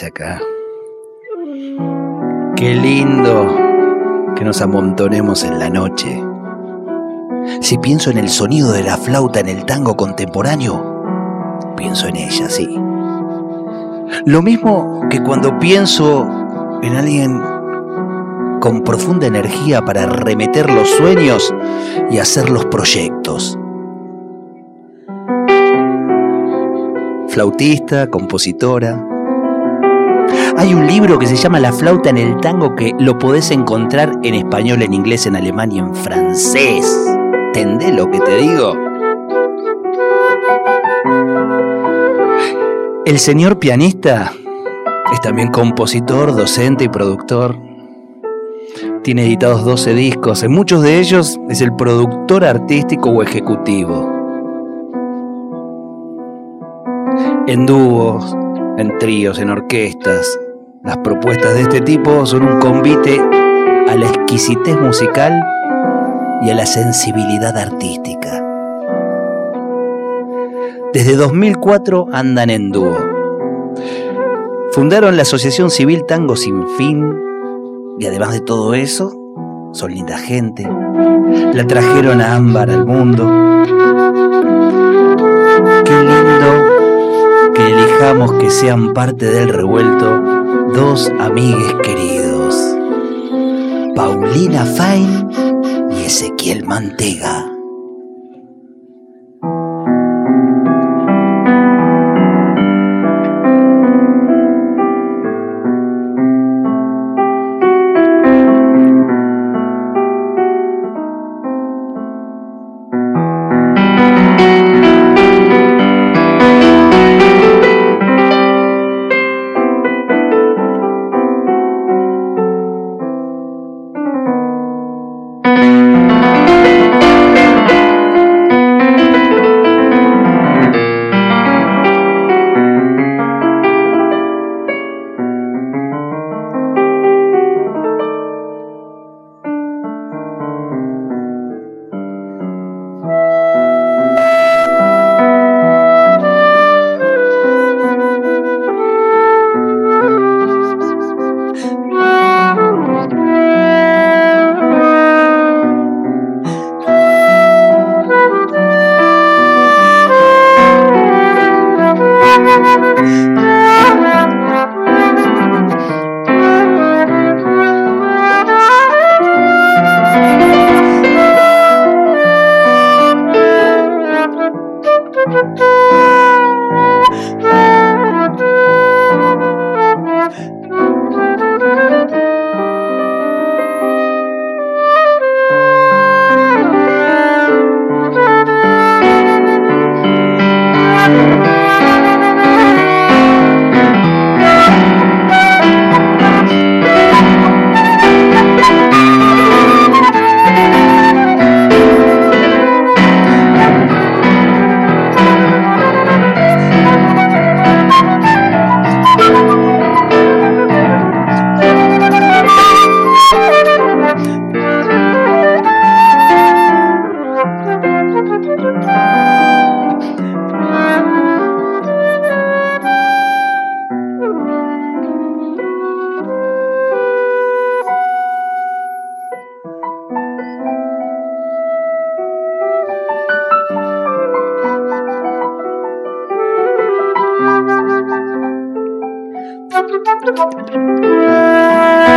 Acá. Qué lindo que nos amontonemos en la noche. Si pienso en el sonido de la flauta en el tango contemporáneo, pienso en ella, sí. Lo mismo que cuando pienso en alguien con profunda energía para remeter los sueños y hacer los proyectos. Flautista, compositora, hay un libro que se llama La flauta en el tango que lo podés encontrar en español, en inglés, en alemán y en francés. ¿Entendés lo que te digo? El señor pianista es también compositor, docente y productor. Tiene editados 12 discos, en muchos de ellos es el productor artístico o ejecutivo. En dúos, en tríos, en orquestas. Las propuestas de este tipo son un convite a la exquisitez musical y a la sensibilidad artística. Desde 2004 andan en dúo. Fundaron la Asociación Civil Tango Sin Fin y además de todo eso, son linda gente. La trajeron a Ámbar al mundo. Qué lindo que elijamos que sean parte del revuelto dos amigues queridos, Paulina Fain y Ezequiel Mantega. Thank you.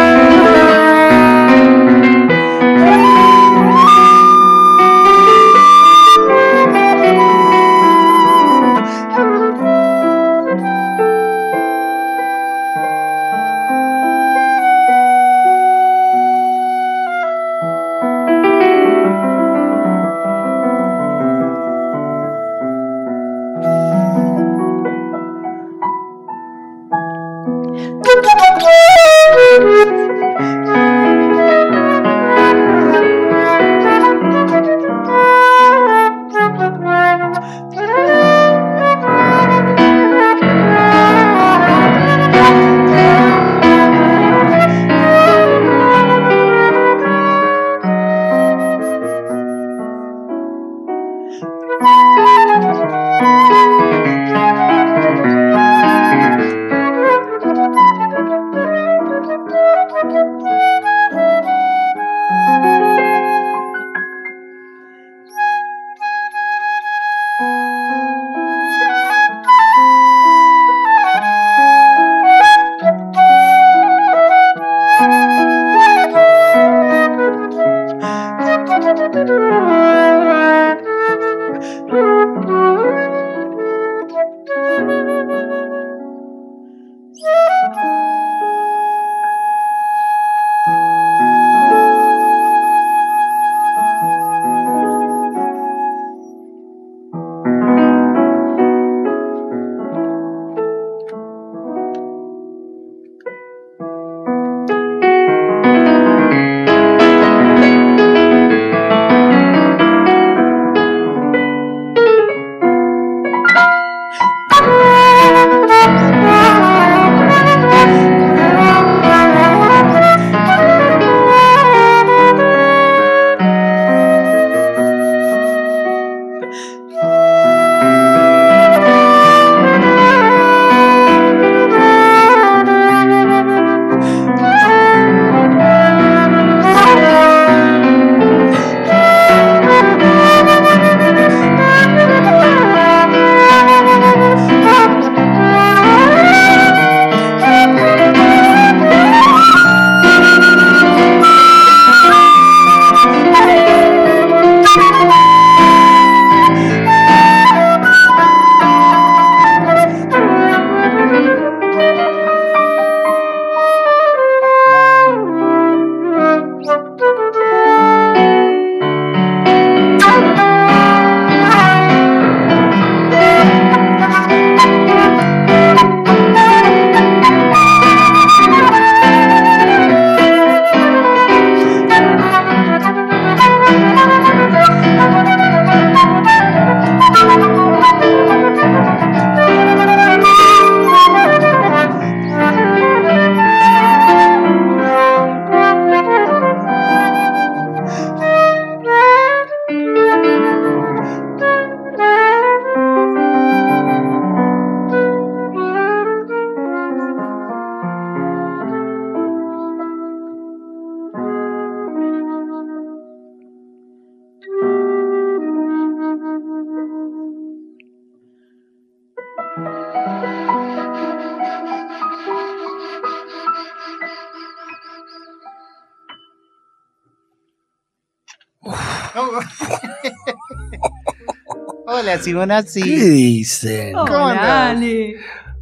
Hola, Simonazzi. ¿Qué dicen? ¿Cómo Hola, andás? Ale.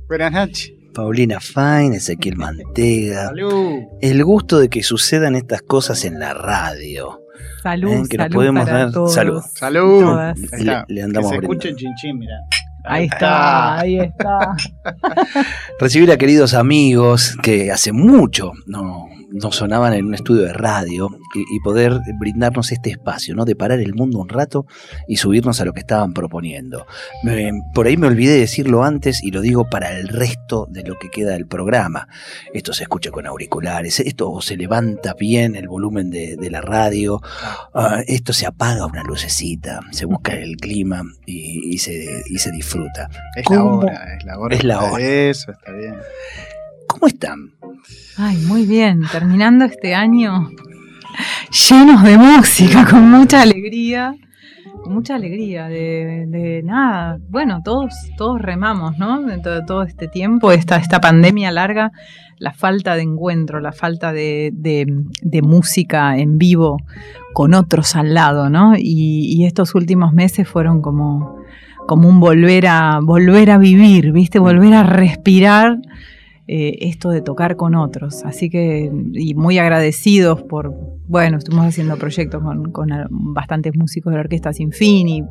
Buenas noches. Paulina Fine, Ezequiel Mantega. Salud. El gusto de que sucedan estas cosas en la radio. Salud, Eh, que nos salud podemos para dar- todos. salud. Salud. Le- le andamos que se escuche el chinchín, mira. Ahí está, ahí está. Recibir a queridos amigos que hace mucho no, no sonaban en un estudio de radio y, y poder brindarnos este espacio, ¿no? De parar el mundo un rato y subirnos a lo que estaban proponiendo. Por ahí me olvidé de decirlo antes y lo digo para el resto de lo que queda del programa. Esto se escucha con auriculares, esto se levanta bien el volumen de, de la radio, ah, esto se apaga una lucecita, se busca el clima y, y se, y se disfruta. Es la hora, es la hora. Es la hora. Eso, está bien. ¿Cómo están? Ay, muy bien. Terminando este año llenos de música, con mucha alegría. Con mucha alegría de, nada. Bueno, todos, todos remamos, ¿no? Dentro de todo este tiempo, esta, esta pandemia larga, la falta de encuentro, la falta de, de- de música en vivo con otros al lado, ¿no? Y, y estos últimos meses fueron como, como un volver a, volver a vivir, ¿viste? Volver a respirar eh, esto de tocar con otros. Así que, y muy agradecidos por, bueno, estuvimos haciendo proyectos con, bastantes músicos de la Orquesta Sin Fin y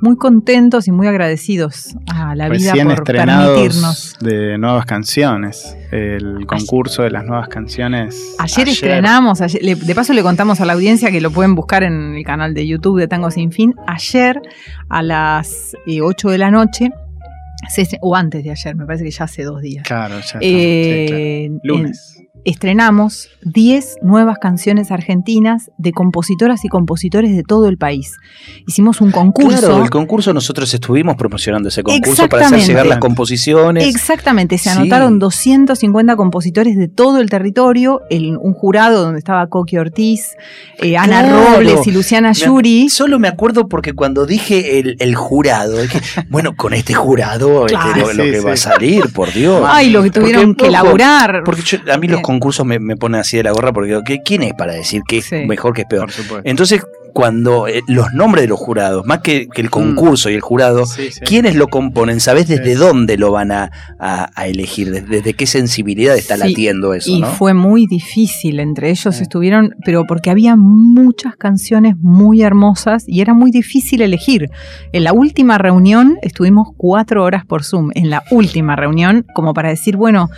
muy contentos y muy agradecidos a la vida Recién por estrenados permitirnos. de nuevas canciones. El concurso de las nuevas canciones. Ayer, estrenamos, ayer- le- de paso le contamos a la audiencia que lo pueden buscar en el canal de YouTube de Tango Sin Fin. Ayer a las eh, 8 de la noche, o antes de ayer, me parece que ya hace dos días. Claro, ya está. Eh, sí, claro. Lunes. en- estrenamos 10 nuevas canciones argentinas de compositoras y compositores de todo el país. Hicimos un concurso. Claro, el concurso nosotros estuvimos promocionando ese concurso para hacer llegar las composiciones. Exactamente, se Sí. anotaron 250 compositores de todo el territorio, el- un jurado donde estaba Coqui Ortiz, eh, Ana Claro. Robles y Luciana Yuri. Solo me acuerdo porque cuando dije el, el jurado, dije, bueno, con este jurado Claro. lo, lo Sí, que sí. va a salir, por Dios. Ay, lo que Porque, tuvieron que ojo, elaborar. Porque yo- a mí los concursos me, me ponen así de la gorra porque digo, ¿qué- ¿quién es para decir que es Sí. mejor, que es peor? Entonces, cuando eh, los nombres de los jurados, más que, que el concurso y el jurado, Sí, sí. ¿quiénes lo componen? ¿Sabés desde Sí. dónde lo van a, a- a elegir? ¿Desde, desde qué sensibilidad está Sí, latiendo eso? Y ¿no? fue muy difícil, entre ellos Sí. estuvieron, pero porque había muchas canciones muy hermosas y era muy difícil elegir. En la última reunión estuvimos cuatro horas por Zoom, en la última reunión, como para decir, bueno,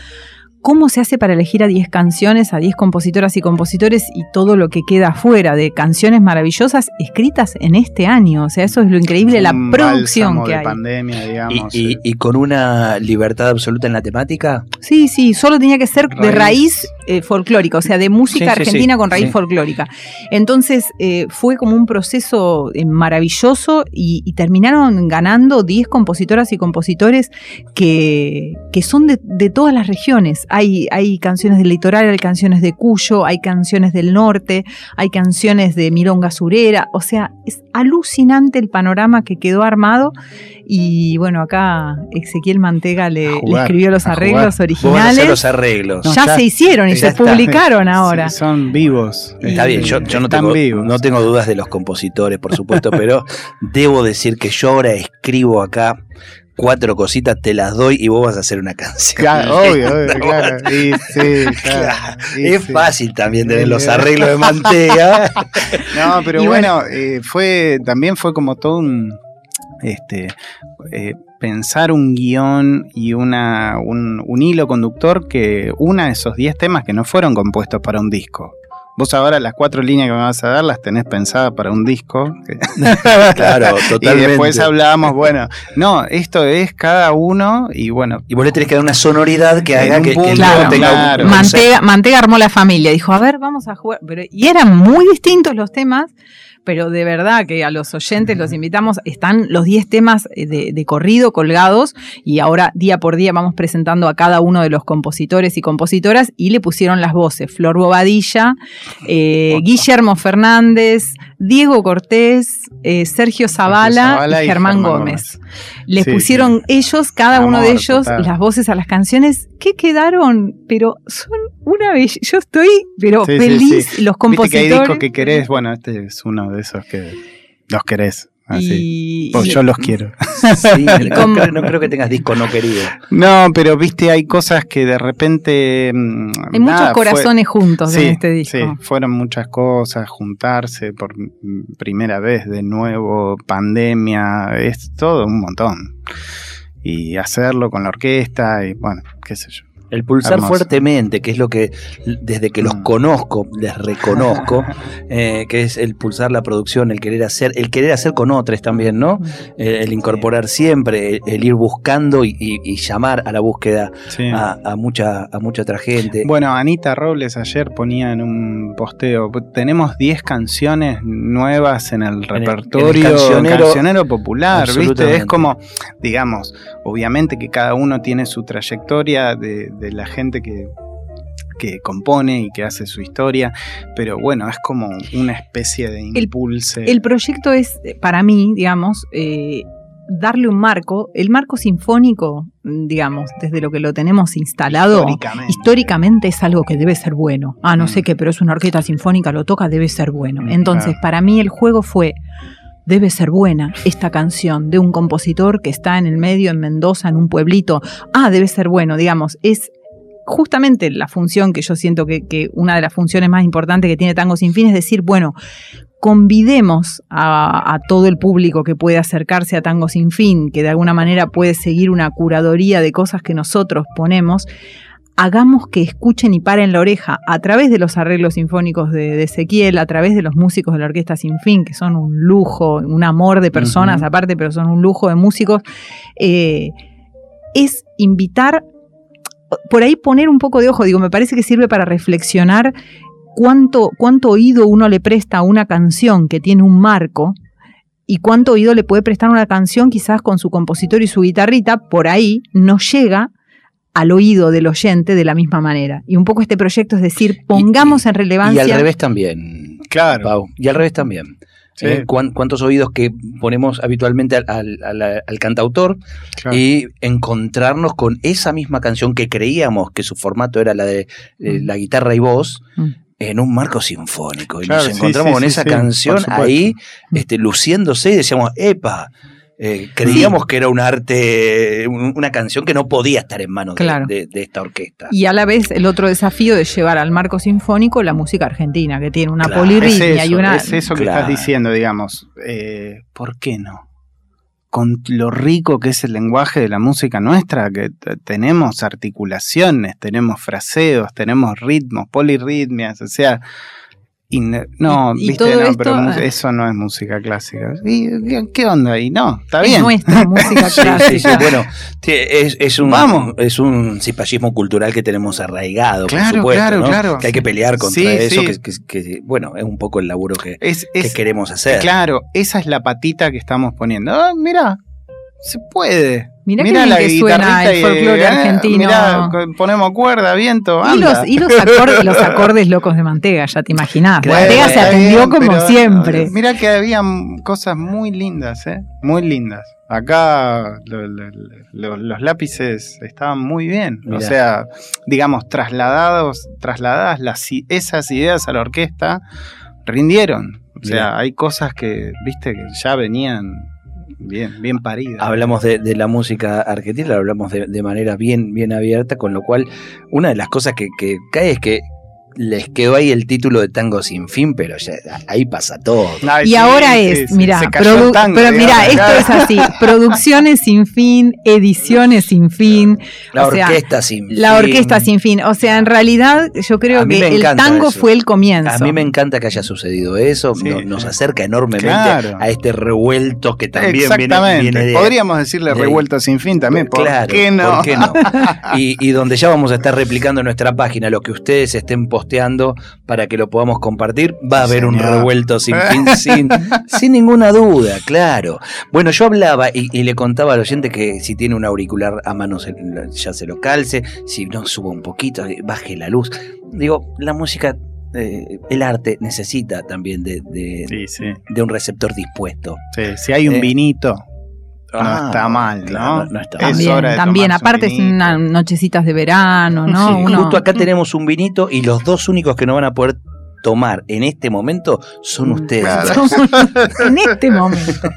¿cómo se hace para elegir a 10 canciones, a 10 compositoras y compositores y todo lo que queda afuera de canciones maravillosas escritas en este año? O sea, eso es lo increíble, la producción que de hay. pandemia, Y, digamos. y- eh. y con una libertad absoluta en la temática. Sí, sí, solo tenía que ser de Raíz. eh, folclórica, o sea, de música Sí, sí, argentina sí, con raíz sí. folclórica. Entonces eh, fue como un proceso eh, maravilloso y, y terminaron ganando 10 compositoras y compositores que, que son de, de todas las regiones. Hay, hay canciones del litoral, hay canciones de Cuyo, hay canciones del norte, hay canciones de Milonga Surera, o sea, es alucinante el panorama que quedó armado y bueno, acá Ezequiel Mantega le, escribió los arreglos jugar. Originales. los arreglos. No, ya, ya- se hicieron y se está. publicaron ahora. Sí, son vivos. Está bien, yo, yo no, tengo, vivos. no tengo dudas de los compositores, por supuesto, pero debo decir que yo ahora escribo acá cuatro cositas, te las doy y vos vas a hacer una canción. Claro, obvio, obvio, claro. Y sí, claro. Es sí. fácil también tener Sí, los sí. arreglos de Mantega. No, pero Y bueno, eh, fue también fue como todo un este eh, pensar un guion y una un, un hilo conductor que una de esos 10 temas que no fueron compuestos para un disco. Vos ahora las cuatro líneas que me vas a dar las tenés pensadas para un disco. claro, Y totalmente. después hablábamos, bueno, no, esto es cada uno y bueno, Y vos le tenés que dar una sonoridad que haga que, Claro, tenga claro. un Mantega, Mantega armó la familia, dijo, a ver, vamos a jugar. Pero, y eran muy distintos los temas, pero de verdad que a los oyentes los invitamos, están los 10 temas eh, de, de corrido colgados y ahora día por día vamos presentando a cada uno de los compositores y compositoras y le pusieron las voces, Flor Bobadilla, eh, Guillermo Fernández, Diego Cortés, eh, Sergio Zavala, Zavala y y Germán, Germán Gómez. Gómez. Les Sí, pusieron sí. ellos, cada Amor, uno de ellos, total. las voces a las canciones que quedaron, pero son una belleza. Yo estoy, pero Sí, sí, feliz, sí. los Viste que hay compositores. discos que querés, bueno, este es uno de esos que los querés. Así. y, Pues y- yo los quiero. Sí, no, creo, no creo que tengas disco no querido. No, pero viste, hay cosas que de repente. mm, hay muchos nada, fue- corazones juntos Sí, en este disco. sí, fueron muchas cosas, juntarse por primera vez de nuevo, pandemia, es todo un montón. Y hacerlo con la orquesta y bueno, qué sé yo. El pulsar Hermoso. fuertemente, que es lo que desde que los Mm. conozco, les reconozco, eh, que es el pulsar la producción, el querer hacer, el querer hacer con otros también, ¿no? Eh, el incorporar siempre, el, el ir buscando y, y- y llamar a la búsqueda Sí. a, a mucha, a mucha otra gente. Bueno, Anita Robles ayer ponía en un posteo, tenemos 10 canciones nuevas en el el- en el repertorio cancionero- cancionero, popular, ¿viste? Es como, digamos, obviamente que cada uno tiene su trayectoria de, de la gente que que compone y que hace su historia, pero bueno, es como una especie de impulso. El proyecto es, para mí, digamos, eh, darle un marco. El marco sinfónico, mm, digamos, desde lo que lo tenemos instalado, históricamente. históricamente es algo que debe ser bueno. Ah, no Mm. sé qué, pero es una orquesta sinfónica, lo toca, debe ser bueno. Mm, Entonces, claro. para mí el juego fue, debe ser buena esta canción de un compositor que está en el medio, en Mendoza, en un pueblito. Ah, debe ser bueno, digamos, es justamente la función que yo siento que, una de las funciones más importantes que tiene Tango Sin Fin es decir, bueno, convidemos a, a todo el público que puede acercarse a Tango Sin Fin, que de alguna manera puede seguir una curaduría de cosas que nosotros ponemos, hagamos que escuchen y paren la oreja a través de los arreglos sinfónicos de, de Ezequiel, a través de los músicos de la Orquesta Sin Fin, que son un lujo, un amor de personas aparte, pero son un lujo de músicos, eh, es invitar, por ahí poner un poco de ojo, digo, me parece que sirve para reflexionar cuánto, cuánto oído uno le presta a una canción que tiene un marco y cuánto oído le puede prestar una canción quizás con su compositor y su guitarrita, por ahí no llega al oído del oyente de la misma manera. Y un poco este proyecto es decir, pongamos en y relevancia... al revés también. Claro. Pau, y al revés también. Sí. Eh, cuán- ¿Cuántos oídos que ponemos habitualmente al, al- al- al cantautor claro. y encontrarnos con esa misma canción que creíamos que su formato era la de eh, Mm. la guitarra y voz Mm. en un marco sinfónico? Y Claro, nos encontramos sí, con sí, esa canción ahí este, luciéndose y decíamos, ¡epa! Eh, creíamos que era un arte, un- una canción que no podía estar en manos de- Claro. de, de esta orquesta. Y a la vez el otro desafío de llevar al marco sinfónico la música argentina, que tiene una Claro. es polirritmia eso, y una... es eso que Claro. estás diciendo, digamos. Eh, ¿Por qué no? Con lo rico que es el lenguaje de la música nuestra, que tenemos articulaciones, tenemos fraseos, tenemos ritmos, polirritmias, o sea. No, Y- y viste, todo no, esto, pero eh, eso no es música clásica. ¿Y qué- onda ahí? No, está es bien. nuestra música Sí, clásica. sí, sí, bueno, sí, es, es un, Vamos. es un cipallismo cultural que tenemos arraigado, Claro, por supuesto, claro, ¿no? claro. que hay que pelear contra Sí, eso, sí. Que, que- que, bueno, es un poco el laburo que, Es, que es- queremos hacer. claro, esa es la patita que estamos poniendo. Ah, mira, se puede. Mirá, Mirá la que suena el folclore eh, argentino. mirá, ponemos cuerda, viento, Y los, y los acordes, los acordes locos de Mantega, ya te imaginás. Claro, Mantega se atendió bien, como pero, siempre. Mira que había cosas muy lindas, ¿eh? Muy lindas. Acá lo- lo- lo- los lápices estaban muy bien. O Mirá. sea, digamos, trasladados, trasladadas las, esas ideas a la orquesta, rindieron. O sea, Mirá. hay cosas que, viste, que ya venían bien, bien paridas. Hablamos de, la música argentina, la hablamos de, de manera bien, bien abierta, con lo cual una de las cosas que, que cae es que les quedó ahí el título de Tango Sin Fin, pero ya ahí pasa todo. Ay, Y sí, ahora es, sí, mira, pero mira, esto es así, producciones sin fin, ediciones sin fin, La o sea, orquesta sin la fin. orquesta sin fin. O sea, en realidad yo creo que el tango eso. fue el comienzo. A mí me encanta que haya sucedido eso, Sí. nos acerca enormemente Claro. a este revuelto que también viene, Exactamente. viene de, Podríamos decirle de- revuelto sin fin también. ¿Por Claro, qué no? ¿por qué no? Y, y donde ya vamos a estar replicando en nuestra página lo que ustedes estén posteando para que lo podamos compartir. Va a haber un revuelto sin fin, sin, sin ninguna duda, claro. Bueno, yo hablaba y, y le contaba al oyente que si tiene un auricular a mano se- ya se lo calce, si no suba un poquito, eh, baje la luz. Digo, la música, eh, el arte necesita también de, de- Sí, sí. de un receptor dispuesto. sí. Si hay un Eh. vinito, no Ah, está mal, claro, ¿no? no está Es mal. También, también. un aparte es unas nochecitas de verano, ¿no? Sí, Uno- Justo acá tenemos un vinito y los dos únicos que no van a poder tomar en este momento son ustedes. Claro. en este momento.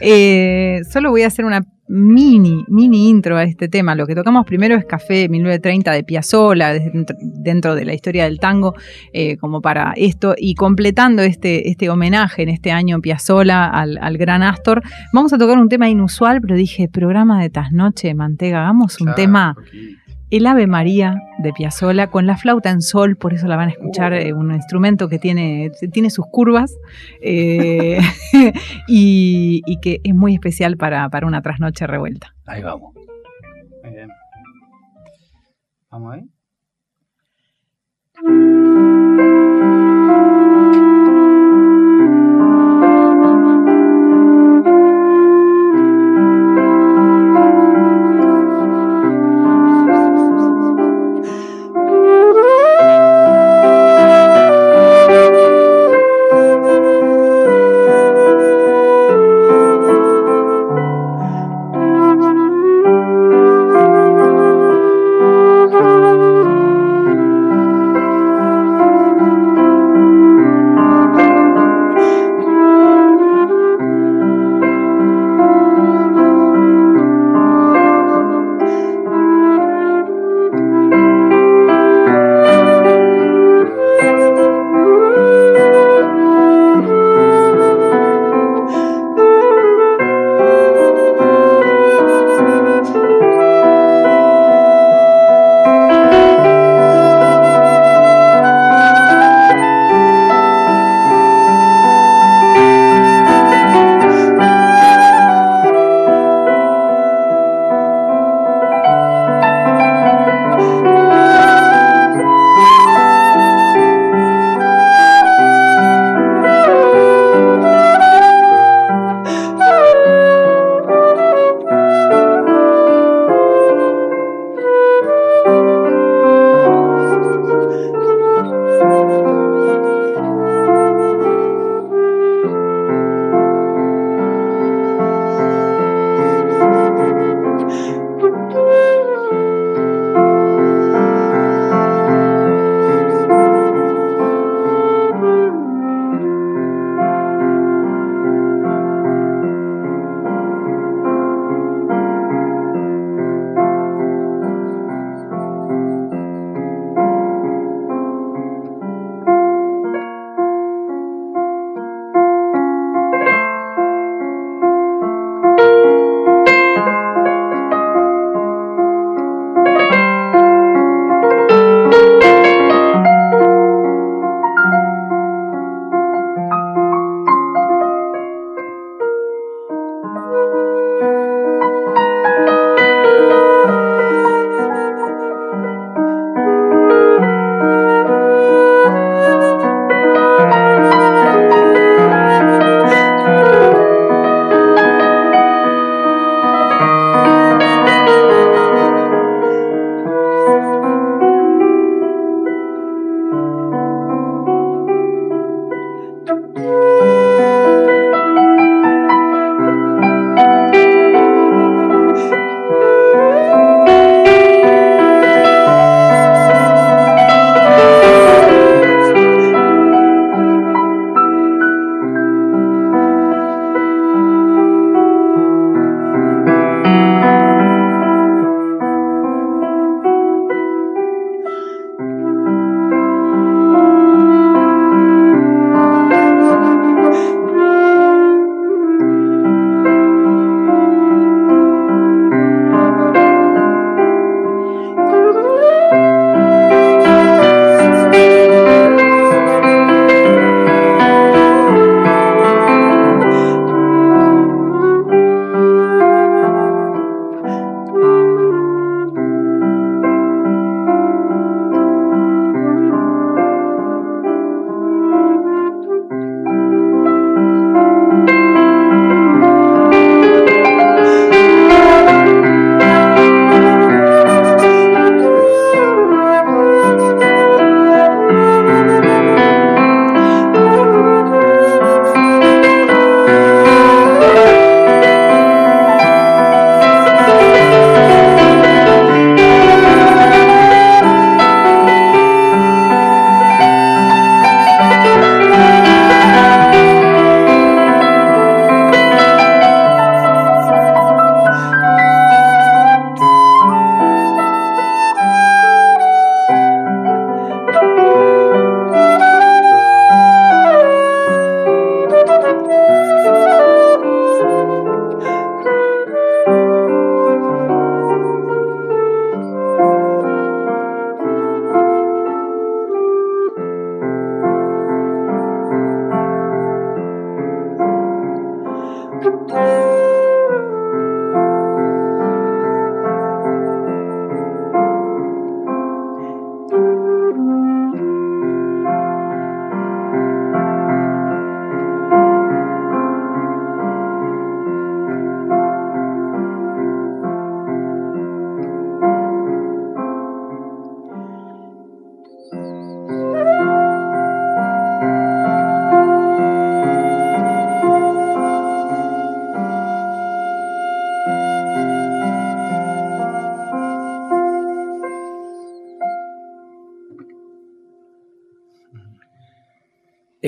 Eh, solo voy a hacer una mini, mini intro a este tema. Lo que tocamos primero es Café 1930 de Piazzolla, dentro, dentro de la historia del tango, eh, como para esto, y completando este, este homenaje en este año Piazzolla al, al gran Astor, vamos a tocar un tema inusual, pero dije, programa de Tasnoche, Mantega, hagamos un tema el Ave María de Piazzolla con la flauta en sol, por eso la van a escuchar, eh, un instrumento que tiene, tiene sus curvas eh, y, y que es muy especial para, para una trasnoche revuelta. Ahí vamos. Muy bien. Vamos ahí.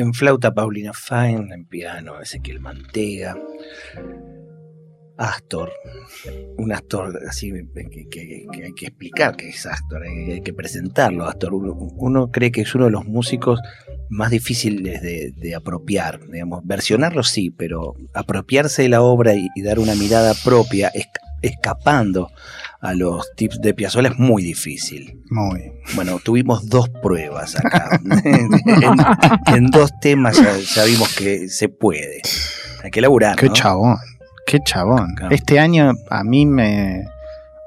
En flauta Paulina Fine, en piano Ezequiel Mantega, Astor, un Astor así que, hay que explicar que es Astor, hay, que presentarlo. Astor, uno, cree que es uno de los músicos más difíciles de, apropiar, digamos, versionarlo sí, pero apropiarse de la obra y, dar una mirada propia, escapando a los tips de Piazzolla es muy difícil. Muy. Bueno, tuvimos dos pruebas acá. en, dos temas ya, vimos que se puede. Hay que laburar. Qué chabón, qué chabón. Este año a mí me.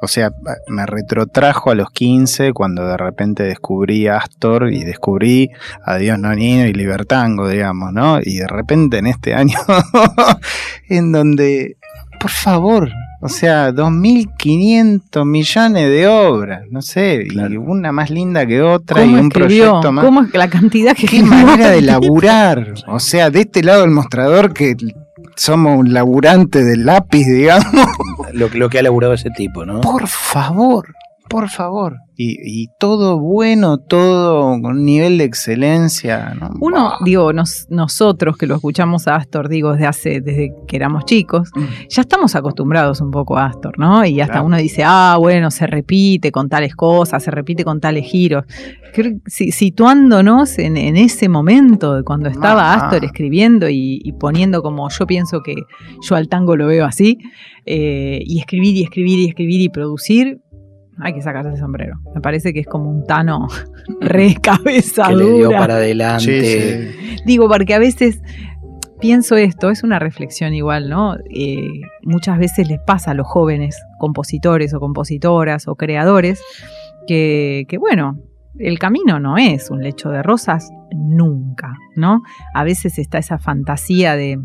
O sea, me retrotrajo a los 15 cuando de repente descubrí Astor y descubrí Adiós Nonino y Libertango, digamos, ¿no? Y de repente en este año, en donde, por favor, o sea, 2.500 millones de obras, no sé, y una más linda que otra y un proyecto más. ¿Cómo es la cantidad que Qué manera de laburar. O sea, de este lado del mostrador que somos un laburante del lápiz, digamos. Lo, lo que ha laburado ese tipo, ¿no? Por favor por favor. Y, todo bueno, todo con nivel de excelencia. Uno, digo, nosotros que lo escuchamos a Astor, digo, desde hace, desde que éramos chicos, mm. ya estamos acostumbrados un poco a Astor, ¿no? Y hasta uno dice, ah, bueno, se repite con tales cosas, se repite con tales giros. situándonos en, ese momento de cuando estaba Astor escribiendo y, poniendo como yo pienso que yo al tango lo veo así, eh, y escribir y escribir y escribir y producir, hay que sacarse el sombrero. Me parece que es como un tano re cabeza que le dio para adelante. Digo, porque a veces pienso esto, es una reflexión igual, ¿no? Eh, muchas veces les pasa a los jóvenes compositores o compositoras o creadores que, que, bueno, el camino no es un lecho de rosas nunca, ¿no? A veces está esa fantasía de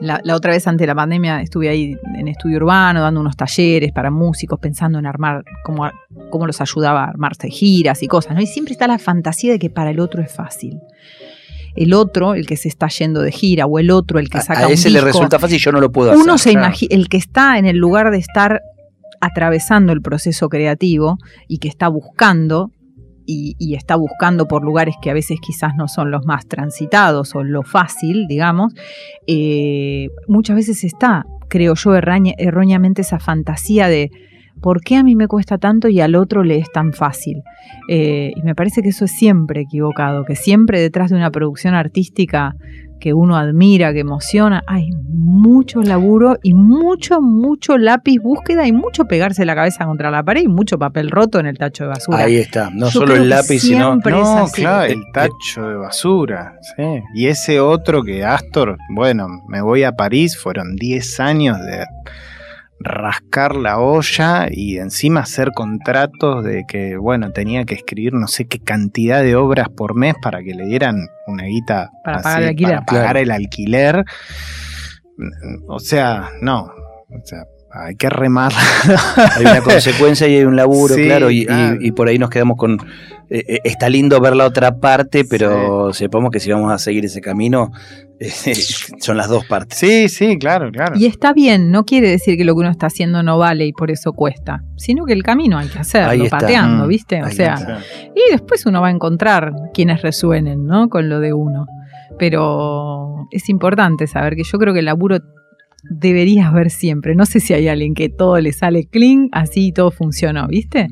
la, otra vez ante la pandemia estuve ahí en estudio urbano dando unos talleres para músicos, pensando en armar cómo, cómo los ayudaba a armarse giras y cosas, ¿no? Y siempre está la fantasía de que para el otro es fácil el otro, el que se está yendo de gira, o el otro, el que saca. A, a ese le resulta fácil, yo no lo puedo hacer. Uno se imagina, el que está en el lugar de estar atravesando el proceso creativo y que está buscando y, está buscando por lugares que a veces quizás no son los más transitados o lo fácil, digamos, eh, muchas veces está, creo yo, erróneamente esa fantasía de ¿por qué a mí me cuesta tanto y al otro le es tan fácil? Eh, y me parece que eso es siempre equivocado, que siempre detrás de una producción artística que uno admira, que emociona, hay mucho laburo y mucho, mucho lápiz búsqueda y mucho pegarse la cabeza contra la pared y mucho papel roto en el tacho de basura. Ahí está, no solo el lápiz, sino no, claro, el tacho de basura. Sí. Y ese otro que Astor, bueno, me voy a París, fueron 10 años de rascar la olla y encima hacer contratos de que, bueno, tenía que escribir no sé qué cantidad de obras por mes para que le dieran una guita para, pagar, el alquiler. para pagar el alquiler. O sea, no. O sea, hay que remar. Hay una consecuencia y hay un laburo, claro, y, por ahí nos quedamos con... Eh, eh, está lindo ver la otra parte, pero sepamos que si vamos a seguir ese camino, son las dos partes. Sí, sí, claro, claro. Y está bien, no quiere decir que lo que uno está haciendo no vale y por eso cuesta, sino que el camino hay que hacerlo, pateando, mm, ¿viste? O sea, y después uno va a encontrar quienes resuenen, ¿no? Con lo de uno. Pero es importante saber que yo creo que el laburo deberías ver siempre. No sé si hay alguien que todo le sale clean, así todo funcionó, ¿viste?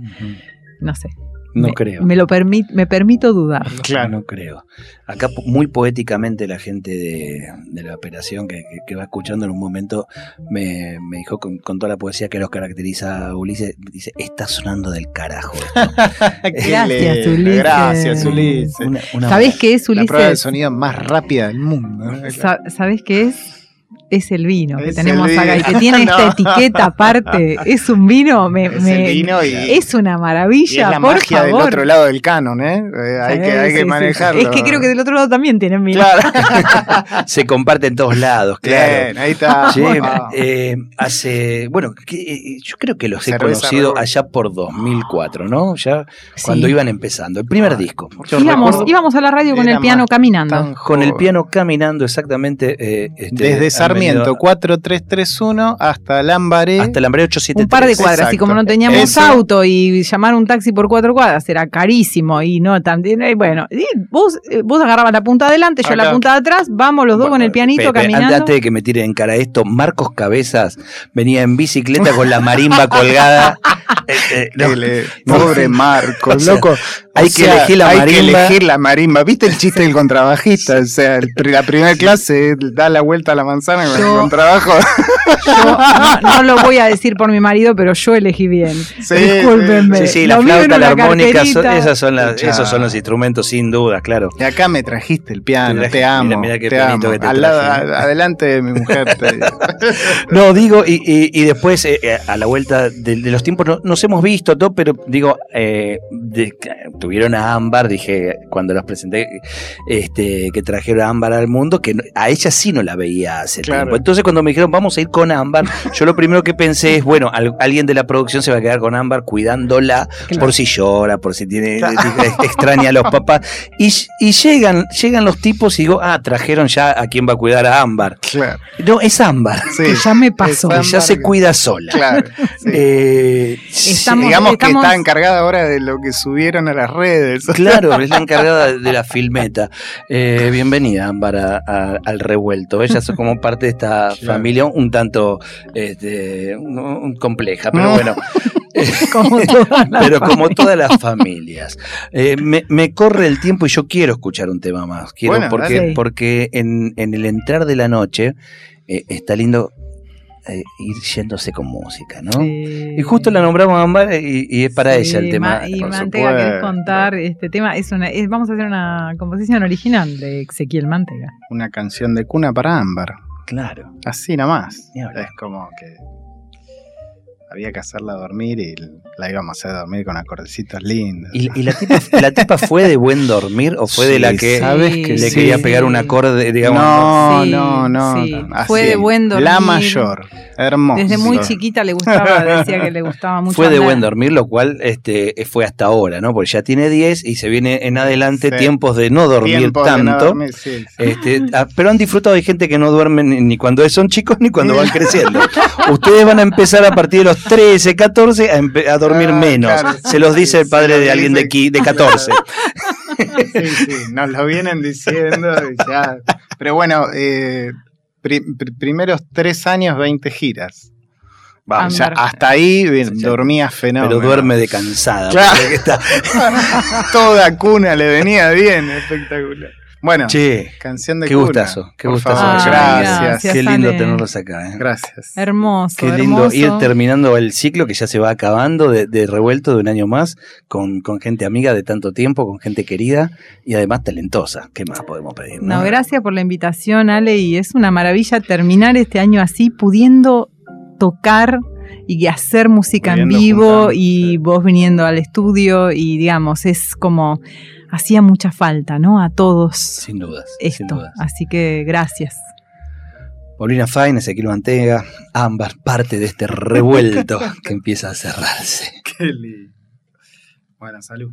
No sé. No creo. Me, lo me permito dudar. Claro, no creo. Acá muy poéticamente la gente de, la operación que, va escuchando en un momento me, dijo con, toda la poesía que los caracteriza a Ulises, dice, está sonando del carajo. Gracias, Ulises. Gracias, Ulises. ¿Sabés qué es, Ulises? La prueba de sonido más rápida del mundo. ¿Sabés qué es? Es el vino que tenemos acá y que tiene esta etiqueta aparte. Es un vino, me, es, vino y, es una maravilla. es la magia del otro lado del canon, ¿eh? eh hay, que, hay que manejarlo. Es que creo que del otro lado también tienen vino. Claro. Se comparte en todos lados, claro. Bien, ahí está. Eh, hace, bueno, eh, yo creo que los he conocido allá por 2004, ¿no? Ya cuando iban empezando. El primer ah, disco. Íbamos, íbamos, a la radio con el piano caminando. Con el piano caminando, exactamente. Este, Desde Sarmiento bienvenido. 4331 hasta Lambaré. Hasta el hambre 873. Un par de cuadras, y Exacto. como no teníamos Eso. auto y llamar un taxi por cuatro cuadras era carísimo y no también, eh, bueno, y vos, eh, vos agarrabas la punta de adelante, yo la punta de atrás, vamos los dos con el pianito Pe- pe- caminando. Antes de que me tiren en cara esto, Marcos Cabezas venía en bicicleta con la marimba colgada. Eh, eh, no, Pobre Marcos, O sea, loco. hay O que sea, elegir la hay que marimba. elegir la marimba. ¿Viste el chiste del contrabajista? O sea, el- la primera clase da la vuelta a la manzana con Yo- el contrabajo. Yo no, no lo voy a decir por mi marido, pero yo elegí bien. Sí, Discúlpenme. Sí, sí, la flauta, la armónica, son- esas son las, esos son los instrumentos sin duda, claro. Y acá me trajiste el piano, Te traje- te amo. mira, mira qué te pianito amo. que te Al lado- traje. a- adelante de mi mujer. te digo. No, digo, y, y- y después eh, eh, a la vuelta de, de los tiempos no- nos hemos visto todo, pero digo, eh, de- tuvieron a Ámbar, dije cuando los presenté, este, que trajeron a Ámbar al mundo, que a ella sí no la veía hace Claro. tiempo. Entonces cuando me dijeron vamos a ir con Ámbar, yo lo primero que pensé es, bueno, al- alguien de la producción se va a quedar con Ámbar cuidándola Claro. por si llora, por si tiene Claro. extraña a los papás. Y, y llegan, llegan los tipos y digo, ah, trajeron ya a quien va a cuidar a Ámbar. Claro. No, es Ámbar. Sí. Que ya me pasó. Que ya se cuida sola. Claro. sí. Eh, Estamos- Digamos estamos- que está encargada ahora de lo que subieron a las redes. Claro, es la encargada de la filmeta. Eh, bienvenida, Ámbar, a- a- al revuelto. Ella es como parte de esta Claro. familia un tanto este, compleja, pero No. bueno, Como todas las pero como familias. todas las familias. Eh, me, me corre el tiempo y yo quiero escuchar un tema más. Quiero, Bueno, porque, dale. porque en, en el entrar de la noche eh, está lindo eh, ir yéndose con música, ¿no? Sí. Y justo la nombramos a Ámbar y, y es para Sí, ella el tema. Ma- y por Mantega, ¿querés contar este tema? Es una, es- vamos a hacer una composición original de Ezequiel Mantega. Una canción de cuna para Ámbar. Claro. Así nomás. Es como que había que hacerla dormir y la íbamos a hacer dormir con acordecitos lindos. ¿Y, y la, tipa, la tipa fue de buen dormir o fue de la que sabes Sí, que le sí. quería pegar un acorde, digamos? no, Sí, no, no, sí. no, así. Fue de buen dormir. La mayor, hermosa. Desde muy chiquita le gustaba, decía que le gustaba mucho. Fue de buen dormir, lo cual este, fue hasta ahora, ¿no? Porque ya tiene 10 y se viene en adelante Sí. tiempos de no dormir tanto. dormir, sí, sí. Este, ah, pero han disfrutado de gente que no duerme ni, ni cuando son chicos ni cuando van creciendo. Ustedes van a empezar a partir de los 13, 14 a, a dormir Ah, menos. claro. Se los dice el padre de alguien de, dice. aquí, de 14. Sí, sí, nos lo vienen diciendo. y ya. Pero bueno, eh, pri- pri- primeros tres años, 20 giras. Vamos, ya Ámbar. hasta ahí dormía fenómeno. Pero duerme de cansada. Claro. está- Toda cuna le venía bien, espectacular. Bueno, Che, canción de qué cuna. gustazo, qué gustazo. Ay, gracias. gracias. qué lindo Ale. tenerlos acá. ¿eh? Gracias. Hermoso. Qué lindo hermoso. ir terminando el ciclo que ya se va acabando de, de revuelto de un año más con, con gente amiga de tanto tiempo, con gente querida y además talentosa. ¿Qué más podemos pedir? No, gracias por la invitación, Ale, y es una maravilla terminar este año así, pudiendo tocar y hacer música en vivo y sí. vos viniendo al estudio y digamos, es como hacía mucha falta, ¿no? A todos Sin dudas. Sin esto. dudas. Así que gracias. Paulina Fain, Ezequiel Mantega, ambas parte de este revuelto que empieza a cerrarse. Qué lindo. Bueno, salud.